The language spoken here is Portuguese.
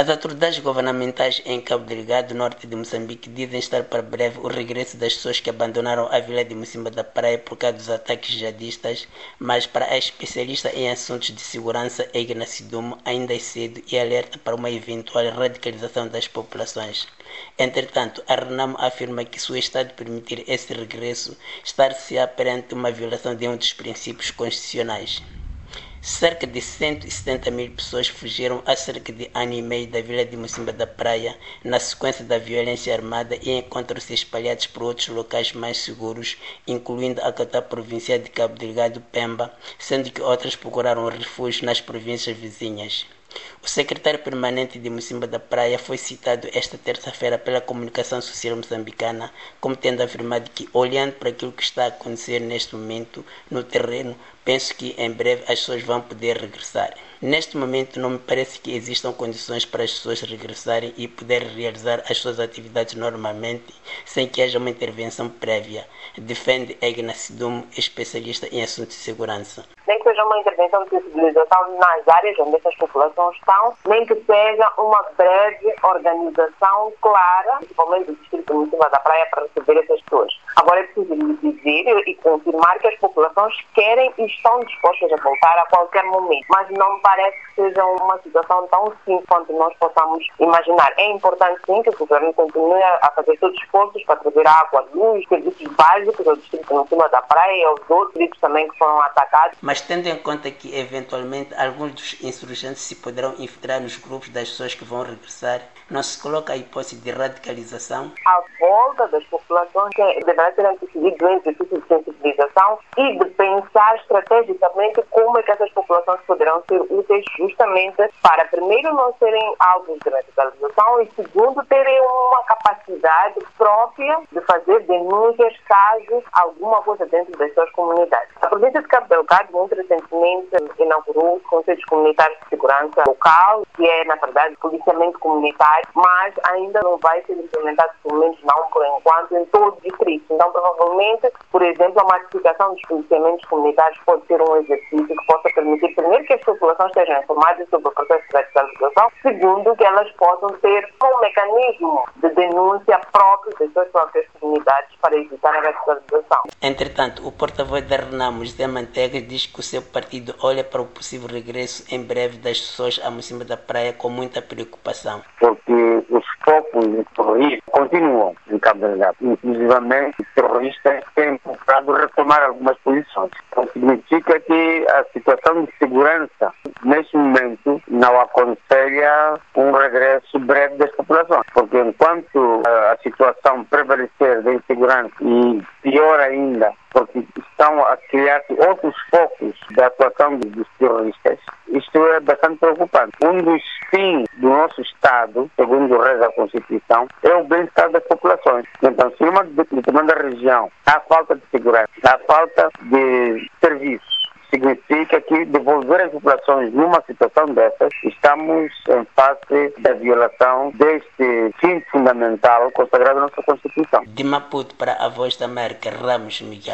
As autoridades governamentais em Cabo Delgado, norte de Moçambique, dizem estar para breve o regresso das pessoas que abandonaram a vila de Mocimba da Praia por causa dos ataques jihadistas, mas para a especialista em assuntos de segurança, Egna Sidumo, ainda é cedo e alerta para uma eventual radicalização das populações. Entretanto, a Renamo afirma que se o Estado permitir esse regresso, estar-se-á perante uma violação de um dos princípios constitucionais. Cerca de 170 mil pessoas fugiram há cerca de ano e meio da vila de Mocimba da Praia na sequência da violência armada e encontram-se espalhados por outros locais mais seguros, incluindo a capital provincial de Cabo Delgado, Pemba, sendo que outras procuraram refúgio nas províncias vizinhas. O secretário permanente de Mocimba da Praia foi citado esta terça-feira pela comunicação social moçambicana como tendo afirmado que, olhando para aquilo que está a acontecer neste momento no terreno, penso que em breve as pessoas vão poder regressar. Neste momento, não me parece que existam condições para as pessoas regressarem e poderem realizar as suas atividades normalmente, sem que haja uma intervenção prévia, defende Egna Sidum, especialista em assuntos de segurança. Nem que seja uma intervenção de sensibilização nas áreas onde essas populações estão, nem que seja uma breve organização clara, principalmente do Distrito Municipal da Praia, para receber essas pessoas. Agora é preciso dizer e confirmar que as populações querem e estão dispostas a voltar a qualquer momento, mas não parece que seja uma situação tão simples quanto nós possamos imaginar. É importante sim que o governo continue a fazer todos os esforços para trazer água, luz, serviços básicos ao distrito cima da praia e aos outros distritos também que foram atacados. Mas tendo em conta que eventualmente alguns dos insurgentes se poderão infiltrar nos grupos das pessoas que vão regressar, não se coloca a hipótese de radicalização? A volta das populações deverá ser antecedido do exercício de sensibilização e de pensar estrategicamente como é que essas populações poderão ser úteis justamente para, primeiro, não serem alvos de radicalização e, segundo, terem própria de fazer denúncias caso alguma coisa dentro das suas comunidades. A província de Cabo Delgado, muito recentemente, inaugurou conselhos comunitários de segurança local, que é, na verdade, policiamento comunitário, mas ainda não vai ser implementado, pelo menos não por enquanto, em todo o distrito. Então, provavelmente, por exemplo, a massificação dos policiamentos comunitários pode ser um exercício que possa permitir, primeiro, que as populações estejam informadas sobre o processo de radicalização, segundo, que elas possam ter um mecanismo de denúncia próprio das suas próprias comunidades para evitar a radicalização. Entretanto, o porta-voz da Renamo, José Manteiga, diz que o seu partido olha para o possível regresso em breve das pessoas a cima da praia com muita preocupação. Porque os focos de terrorismo continuam em Cabo Delgado. Inclusivamente, os terroristas têm procurado retomar algumas posições. Então, significa que a situação de segurança, neste momento, não aconselha um regresso breve das populações. Porque enquanto a situação prevalecer de insegurança e pior ainda, porque estão a criar outros focos da atuação dos terroristas, isto é bastante preocupante. Um dos fins do nosso Estado, segundo reza a Constituição, é o bem-estar das populações. Então, se numa determinada região há falta de segurança, há falta de serviços, significa que devolver as populações numa situação dessas, estamos em face da violação deste fim fundamental consagrado na nossa Constituição. De Maputo para a Voz da América, Ramos Miguel.